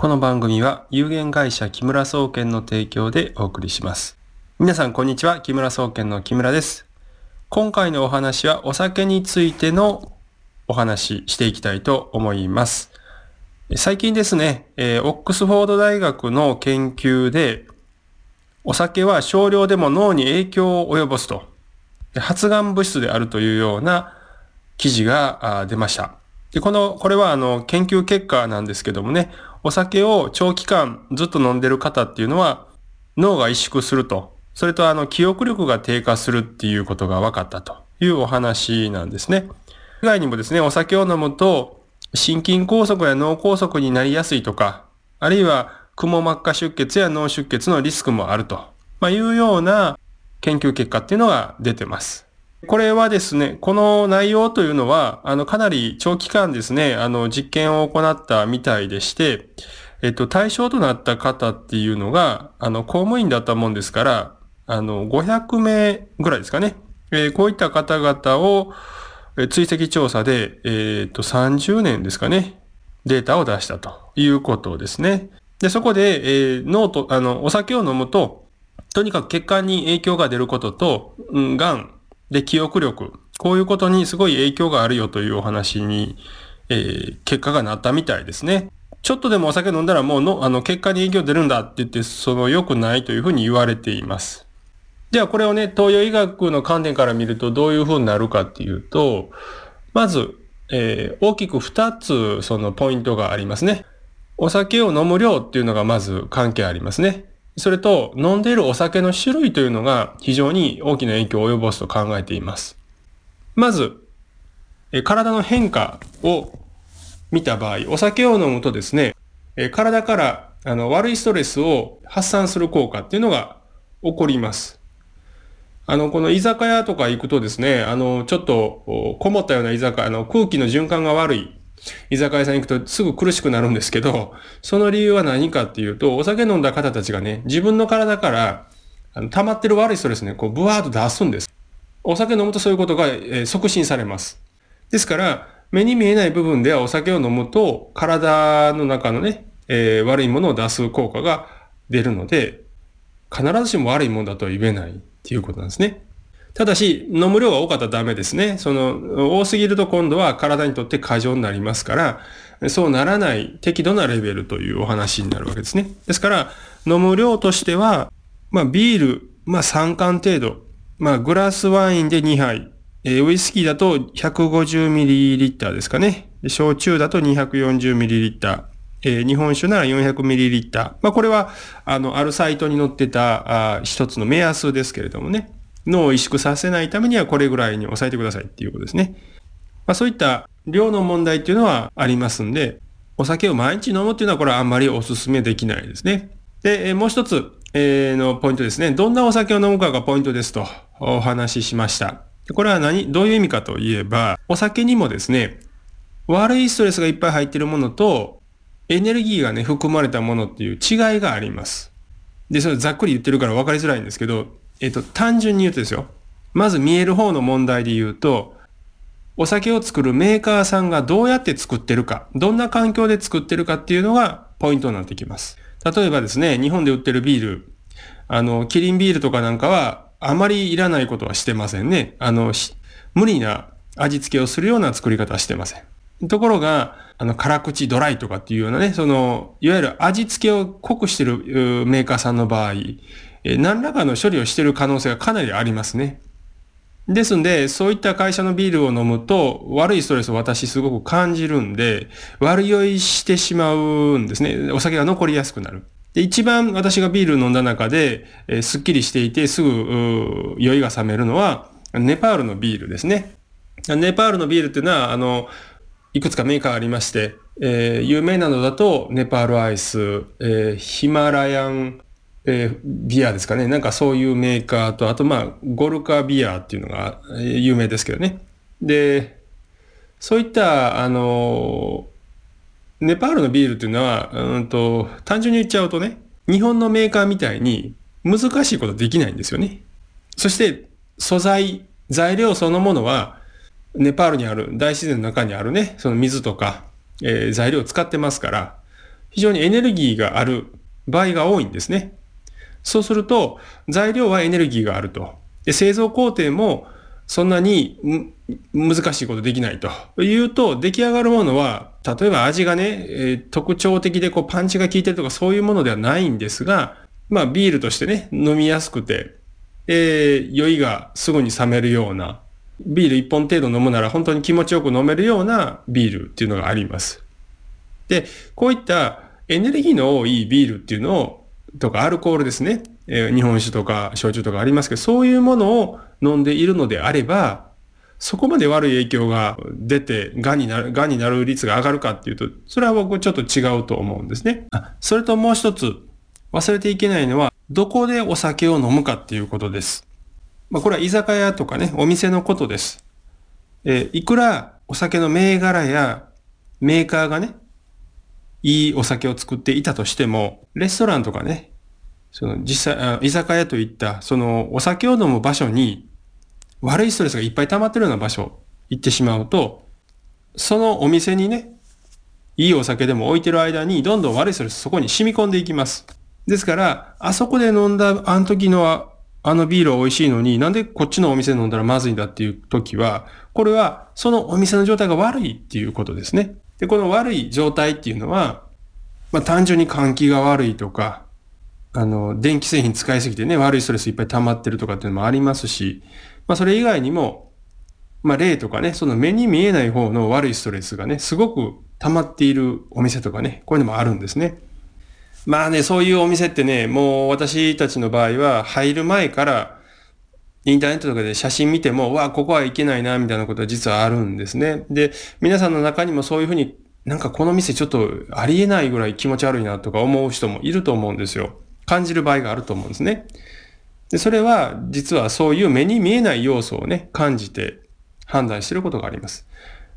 この番組は有限会社木村総研の提供でお送りします。皆さんこんにちは。木村総研の木村です。今回のお話はお酒についてのお話していきたいと思います。最近ですね、えー、オックスフォード大学の研究でお酒は少量でも脳に影響を及ぼすと発がん物質であるというような記事が出ました。で、この、これはあの、研究結果なんですけどもね、お酒を長期間ずっと飲んでる方っていうのは、脳が萎縮すると、それとあの、記憶力が低下するっていうことが分かったというお話なんですね。以外にもですね、お酒を飲むと、心筋梗塞や脳梗塞になりやすいとか、あるいは、くも膜下出血や脳出血のリスクもあると、まあ、いうような研究結果っていうのが出てます。これはですね、この内容というのは、あの、かなり長期間ですね、あの、実験を行ったみたいでして、えっと、対象となった方っていうのが、あの、公務員だったもんですから、あの、500名ぐらいですかね。えー、こういった方々を、え追跡調査で、えっと、30年ですかね、データを出したということですね。で、そこで、えー、脳と、あの、お酒を飲むと、とにかく血管に影響が出ることと、うん、癌、で、記憶力。こういうことにすごい影響があるよというお話に、えー、結果がなったみたいですね。ちょっとでもお酒飲んだらもうの、あの、結果に影響出るんだって言って、その良くないというふうに言われています。ではこれをね、東洋医学の観点から見るとどういうふうになるかっていうと、まず、えー、大きく二つそのポイントがありますね。お酒を飲む量っていうのがまず関係ありますね。それと、飲んでいるお酒の種類というのが非常に大きな影響を及ぼすと考えています。まず、体の変化を見た場合、お酒を飲むとですね、体からあの悪いストレスを発散する効果っていうのが起こります。あの、この居酒屋とか行くとですね、あの、ちょっとこもったような居酒屋、の、空気の循環が悪い居酒屋さん行くとすぐ苦しくなるんですけど、その理由は何かっていうと、お酒飲んだ方たちがね、自分の体からあの溜まってる悪いストレスね、こう、ブワーッと出すんです。お酒飲むとそういうことが、えー、促進されます。ですから、目に見えない部分ではお酒を飲むと、体の中のね、えー、悪いものを出す効果が出るので、必ずしも悪いものだとは言えないっていうことなんですね。ただし、飲む量が多かったらダメですね。その、多すぎると今度は体にとって過剰になりますから、そうならない適度なレベルというお話になるわけですね。ですから、飲む量としては、まあ、ビール、まあ、3缶程度。まあ、グラスワインで2杯。えー、ウイスキーだと 150ml ですかね。焼酎だと 240ml。えー、日本酒なら 400ml。まあ、これは、あの、あるサイトに載ってた、あ一つの目安ですけれどもね。脳を萎縮させないためにはこれぐらいに抑えてくださいっていうことですね。まあ、そういった量の問題っていうのはありますんで、お酒を毎日飲むっていうのはこれはあんまりお勧めできないですね。で、もう一つ、えー、のポイントですね。どんなお酒を飲むかがポイントですとお話ししました。これは何、どういう意味かといえば、お酒にもですね、悪いストレスがいっぱい入ってるものと、エネルギーがね、含まれたものっていう違いがあります。で、それざっくり言ってるから分かりづらいんですけど、えっと、単純に言うとですよ。まず見える方の問題で言うと、お酒を作るメーカーさんがどうやって作ってるか、どんな環境で作ってるかっていうのがポイントになってきます。例えばですね、日本で売ってるビール、あの、キリンビールとかなんかは、あまりいらないことはしてませんね。あの、無理な味付けをするような作り方はしてません。ところが、あの、辛口ドライとかっていうようなね、その、いわゆる味付けを濃くしてるメーカーさんの場合、え何らかの処理をしている可能性がかなりありますね。ですんで、そういった会社のビールを飲むと、悪いストレスを私すごく感じるんで、悪酔いしてしまうんですね。お酒が残りやすくなる。で一番私がビール飲んだ中で、えー、すっきりしていて、すぐ酔いが冷めるのは、ネパールのビールですね。ネパールのビールっていうのは、あの、いくつかメーカーありまして、えー、有名なのだと、ネパールアイス、えー、ヒマラヤンえー、ビアですかね。なんかそういうメーカーと、あとまあ、ゴルカビアっていうのが有名ですけどね。で、そういった、あの、ネパールのビールっていうのは、うんと、単純に言っちゃうとね、日本のメーカーみたいに難しいことできないんですよね。そして、素材、材料そのものは、ネパールにある、大自然の中にあるね、その水とか、えー、材料を使ってますから、非常にエネルギーがある場合が多いんですね。そうすると、材料はエネルギーがあると。で製造工程もそんなに難しいことできないというと、出来上がるものは、例えば味がね、えー、特徴的でこうパンチが効いてるとかそういうものではないんですが、まあビールとしてね、飲みやすくて、えー、酔いがすぐに冷めるような、ビール1本程度飲むなら本当に気持ちよく飲めるようなビールっていうのがあります。で、こういったエネルギーの多いビールっていうのを、とかアルコールですね。えー、日本酒とか焼酎とかありますけど、そういうものを飲んでいるのであれば、そこまで悪い影響が出て、癌になる、癌になる率が上がるかっていうと、それは僕ちょっと違うと思うんですね。それともう一つ、忘れていけないのは、どこでお酒を飲むかっていうことです。まあ、これは居酒屋とかね、お店のことです。えー、いくらお酒の銘柄やメーカーがね、いいお酒を作っていたとしても、レストランとかね、その実際、居酒屋といったそのお酒を飲む場所に悪いストレスがいっぱい溜まってるような場所行ってしまうと、そのお店にね、いいお酒でも置いてる間にどんどん悪いストレスそこに染み込んでいきます。ですから、あそこで飲んだあの時のあのビールは美味しいのになんでこっちのお店飲んだらまずいんだっていう時は、これはそのお店の状態が悪いっていうことですね。で、この悪い状態っていうのは、まあ単純に換気が悪いとか、あの、電気製品使いすぎてね、悪いストレスいっぱい溜まってるとかっていうのもありますし、まあそれ以外にも、まあ例とかね、その目に見えない方の悪いストレスがね、すごく溜まっているお店とかね、こういうのもあるんですね。まあね、そういうお店ってね、もう私たちの場合は入る前から、インターネットとかで写真見ても、わあ、ここはいけないな、みたいなことは実はあるんですね。で、皆さんの中にもそういうふうになんかこの店ちょっとありえないぐらい気持ち悪いなとか思う人もいると思うんですよ。感じる場合があると思うんですね。で、それは実はそういう目に見えない要素をね、感じて判断してることがあります。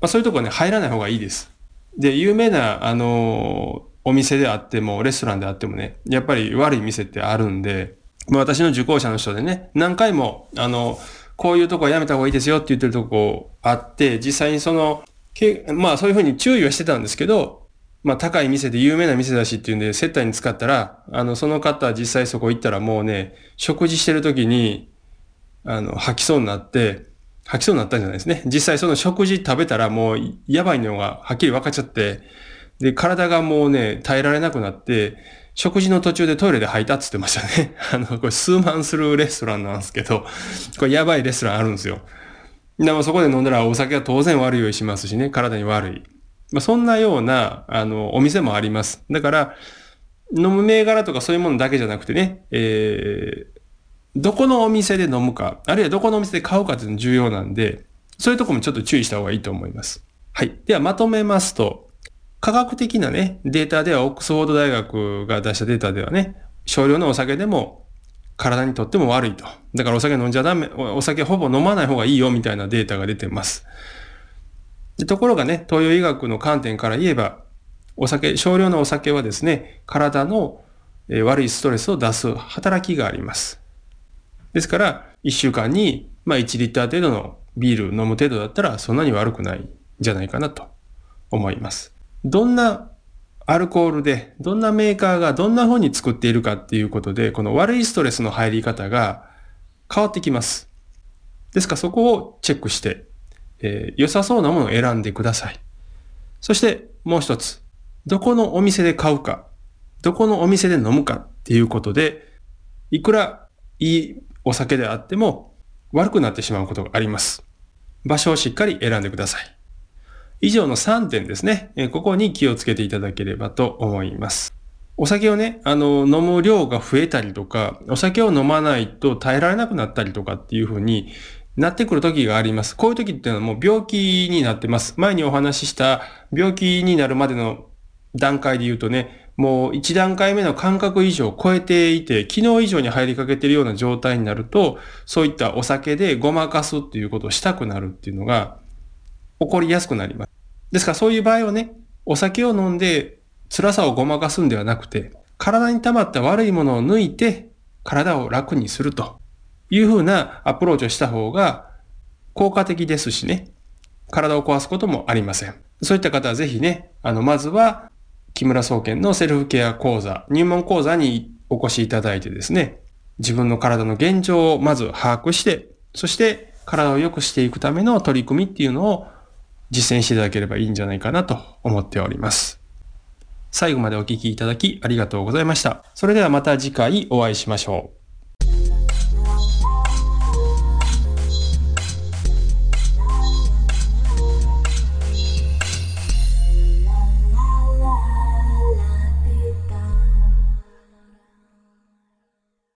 まあそういうとこね、入らない方がいいです。で、有名な、あのお店であっても、レストランであってもね、やっぱり悪い店ってあるんで、まあ、私の受講者の人でね、何回も、あの、こういうとこはやめた方がいいですよって言ってるとこあって、実際にその、けまあそういうふうに注意はしてたんですけど、まあ高い店で有名な店だしっていうんで接待に使ったら、あの、その方実際そこ行ったらもうね、食事してる時に、あの、吐きそうになって、吐きそうになったんじゃないですね。実際その食事食べたらもうやばいのがはっきり分かっちゃって、で、体がもうね、耐えられなくなって、食事の途中でトイレで吐いたっつってましたね。あの、これ数万するレストランなんですけど、これやばいレストランあるんですよ。でもそこで飲んだらお酒は当然悪い酔いしますしね、体に悪い。まあ、そんなような、あの、お店もあります。だから、飲む銘柄とかそういうものだけじゃなくてね、えー、どこのお店で飲むか、あるいはどこのお店で買うかっていうの重要なんで、そういうとこもちょっと注意した方がいいと思います。はい。ではまとめますと、科学的なね、データでは、オックスフォード大学が出したデータではね、少量のお酒でも体にとっても悪いと。だからお酒飲んじゃダメ、お酒ほぼ飲まない方がいいよみたいなデータが出てます。でところがね、東洋医学の観点から言えば、お酒、少量のお酒はですね、体の悪いストレスを出す働きがあります。ですから、1週間に、まあ、1リッター程度のビール飲む程度だったら、そんなに悪くないんじゃないかなと思います。どんなアルコールでどんなメーカーがどんな風に作っているかっていうことで、この悪いストレスの入り方が変わってきます。ですからそこをチェックして、えー、良さそうなものを選んでください。そしてもう一つ、どこのお店で買うか、どこのお店で飲むかっていうことで、いくらいいお酒であっても悪くなってしまうことがあります。場所をしっかり選んでください。以上の3点ですね。ここに気をつけていただければと思います。お酒をね、あの、飲む量が増えたりとか、お酒を飲まないと耐えられなくなったりとかっていうふうになってくる時があります。こういう時っていうのはもう病気になってます。前にお話しした病気になるまでの段階で言うとね、もう1段階目の感覚以上を超えていて、昨日以上に入りかけているような状態になると、そういったお酒でごまかすっていうことをしたくなるっていうのが起こりやすくなります。ですからそういう場合はね、お酒を飲んで辛さをごまかすんではなくて、体に溜まった悪いものを抜いて体を楽にするというふうなアプローチをした方が効果的ですしね、体を壊すこともありません。そういった方はぜひね、あの、まずは木村総研のセルフケア講座、入門講座にお越しいただいてですね、自分の体の現状をまず把握して、そして体を良くしていくための取り組みっていうのを実践していただければいいんじゃないかなと思っております。最後までお聞きいただきありがとうございました。それではまた次回お会いしましょう。